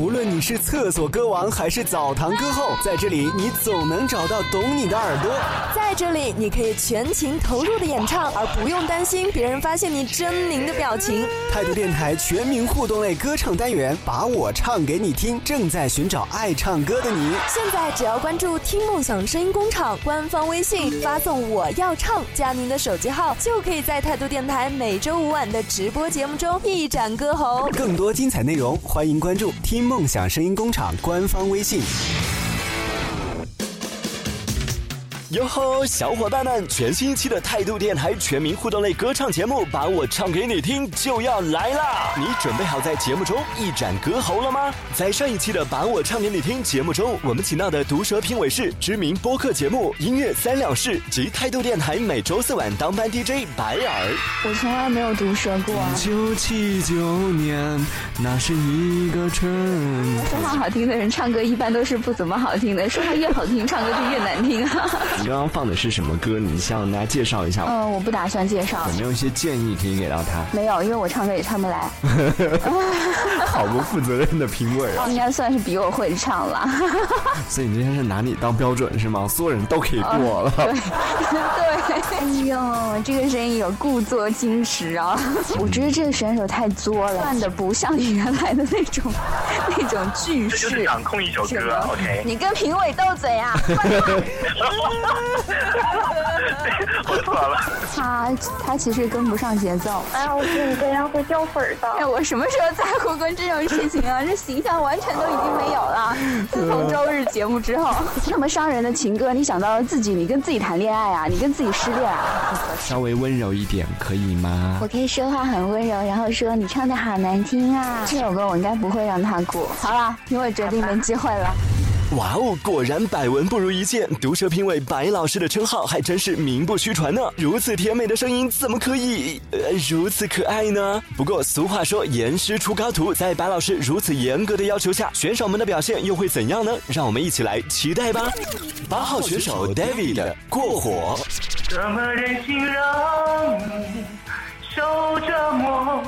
无论你是厕所歌王还是澡堂歌后，在这里你总能找到懂你的耳朵。在这里，你可以全情投入的演唱，而不用担心别人发现你狰狞的表情。态度电台全民互动类歌唱单元，把我唱给你听，正在寻找爱唱歌的你。现在只要关注“听梦想声音工厂”官方微信，发送“我要唱”加您的手机号，就可以在态度电台每周五晚的直播节目中一展歌喉。更多精彩内容，欢迎关注“听梦想声音工厂”官方微信。哟吼，小伙伴们！全新一期的态度电台全民互动类歌唱节目《把我唱给你听》就要来啦！你准备好在节目中一展歌喉了吗？在上一期的《把我唱给你听》节目中，我们请到的毒舌评委是知名播客节目《音乐三两事》及态度电台每周四晚当班 DJ 白耳。我从来没有毒舌过。一九七九年，那是一个春。说话好听的人唱歌一般都是不怎么好听的，说话越好听，唱歌就越难听。你刚刚放的是什么歌？你向大家介绍一下。嗯，我不打算介绍。有没有一些建议可以给到他？没有，因为我唱歌也唱不来。好不负责任的评委啊！应该算是比我会唱了。所以你今天是拿你当标准是吗？所有人都可以过了。对对。哎呦，这个声音有故作矜持啊！我觉得这个选手太作了，扮的不像你原来的那种 那种句式。这就是掌控一首歌，OK？你跟评委斗嘴啊？我错了。他他其实跟不上节奏。哎呀，我觉得你这样会掉粉的。哎，我什么时候在乎过这种事情啊？这形象完全都已经没有了。自从周日节目之后，那么伤人的情歌，你想到了自己，你跟自己谈恋爱啊？你跟自己失恋啊？稍微温柔一点可以吗？我可以说话很温柔，然后说你唱的好难听啊。这首歌我应该不会让他过。好了，因为决定没机会了。哇哦，果然百闻不如一见，毒舌评委白老师的称号还真是名不虚传呢。如此甜美的声音，怎么可以呃如此可爱呢？不过俗话说严师出高徒，在白老师如此严格的要求下，选手们的表现又会怎样呢？让我们一起来期待吧。八号选手 David 过火。怎么忍心让你受折磨？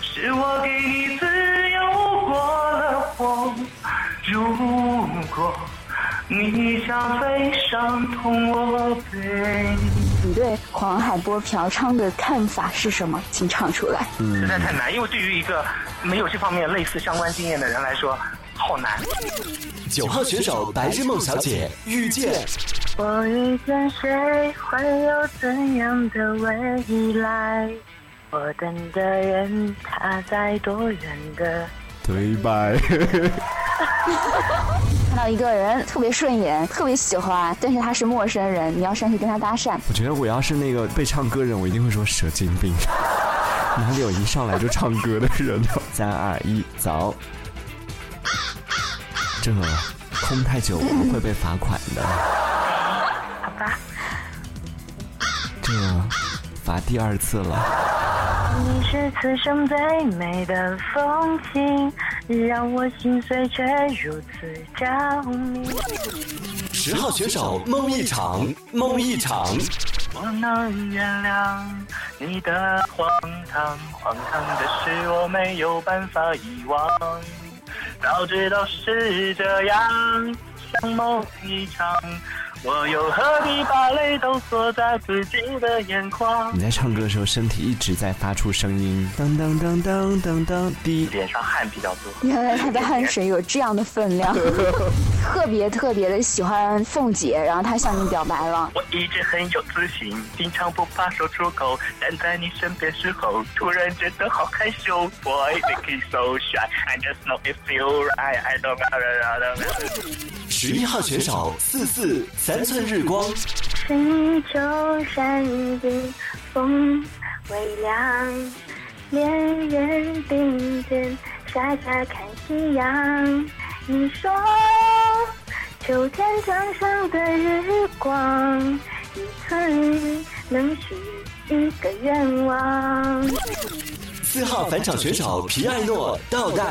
是我你想飞伤痛我背，你对黄海波嫖娼的看法是什么？请唱出来。实在太难，因为对于一个没有这方面类似相关经验的人来说，好难。九号选手白日梦小姐遇见。我遇见谁，会有怎样的未来？我等的人，他在多远的对白？看到一个人特别顺眼，特别喜欢，但是他是陌生人，你要上去跟他搭讪。我觉得我要是那个被唱歌人，我一定会说蛇精病。哪里有一上来就唱歌的人呢？三二一，走！这空太久会被罚款的。好吧。这罚第二次了。你是此生最美的风景，让我心碎却如此着迷。十号选手梦一场，梦一场。我能原谅你的荒唐，荒唐的是我没有办法遗忘。早知道是这样，像梦一场。我又何必把泪都锁在自己的眼眶？你在唱歌的时候，身体一直在发出声音，噔噔噔噔噔噔，滴，脸上汗比较多。原来他的汗水有这样的分量，特别特别的喜欢凤姐，然后他向你表白了。我一直很有自信，经常不怕说出口，但在你身边时候，突然觉得好害羞。Boy, make it so shy, I just know it feel right. I don't know. 十一号选手四四三寸日光。是你就闪电风微凉，恋人并肩傻傻看夕阳。你说秋天墙上的日光，一寸能许一个愿望。四号返场选手皮艾诺倒带。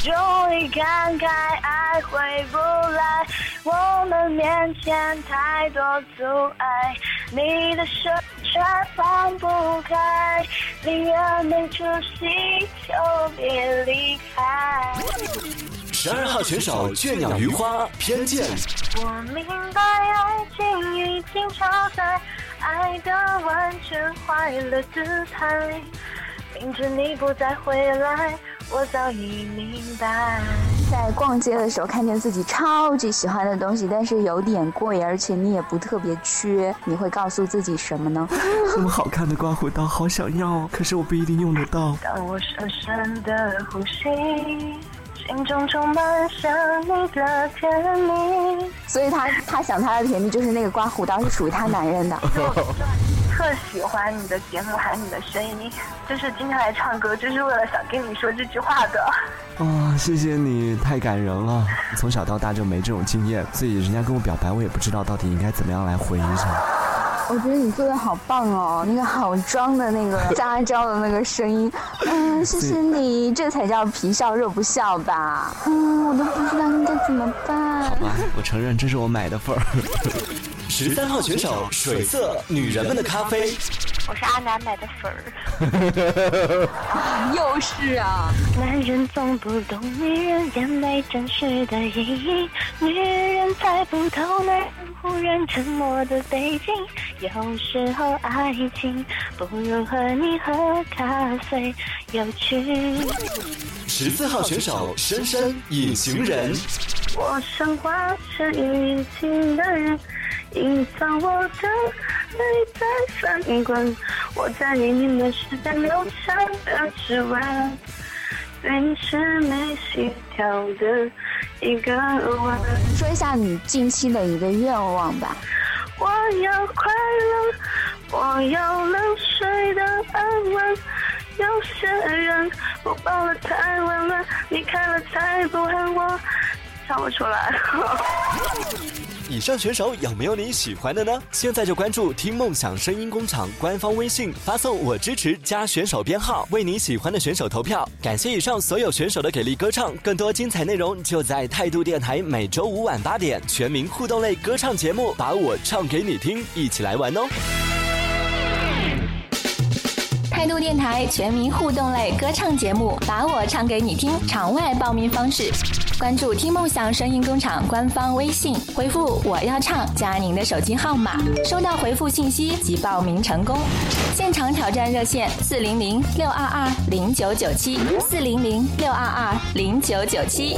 终于看开爱回不来，我们面前太多阻碍，你的手却放不开，宁愿没出息就别离开。十二号选手倦鸟鱼花偏见。我明白爱情已经超载，爱的完全坏了姿态。明知你不再回来，我早已明白。在逛街的时候看见自己超级喜欢的东西，但是有点贵，而且你也不特别缺，你会告诉自己什么呢？这么好看的刮胡刀，好想要，可是我不一定用得到。当我深深的呼吸，心中充满想你的甜蜜。所以他他想他的甜蜜就是那个刮胡刀是属于他男人的。特喜欢你的节目，还有你的声音，就是今天来唱歌，就是为了想跟你说这句话的。哦，谢谢你，太感人了。从小到大就没这种经验，所以人家跟我表白，我也不知道到底应该怎么样来回一下。我觉得你做的好棒哦，那个好装的那个撒娇的那个声音，嗯，谢谢你，这才叫皮笑肉不笑吧？嗯，我都不知道应该怎么办。好吧，我承认这是我买的份儿。十三号选手水色，女人们的咖啡。我是阿南买的粉儿。又是啊，男人总不懂女人眼泪真实的意义，女人猜不透男人忽然沉默的背景。有时候爱情不如和你喝咖啡有趣。十四号选手深深，隐形人。我想化成隐形的人，隐藏我的泪在翻滚。我在你明的时代留下的指纹，对你是没心跳的一个吻。说一下你近期的一个愿望吧。我要快乐，我要能睡得安稳。有些人我抱了太晚了，你看了才不恨我。唱不出来。以上选手有没有你喜欢的呢？现在就关注“听梦想声音工厂”官方微信，发送“我支持”加选手编号，为你喜欢的选手投票。感谢以上所有选手的给力歌唱，更多精彩内容就在态度电台每周五晚八点全民互动类歌唱节目，把我唱给你听，一起来玩哦！态度电台全民互动类歌唱节目，把我唱给你听。场外报名方式：关注“听梦想声音工厂”官方微信，回复“我要唱”加您的手机号码，收到回复信息即报名成功。现场挑战热线：四零零六二二零九九七，四零零六二二零九九七。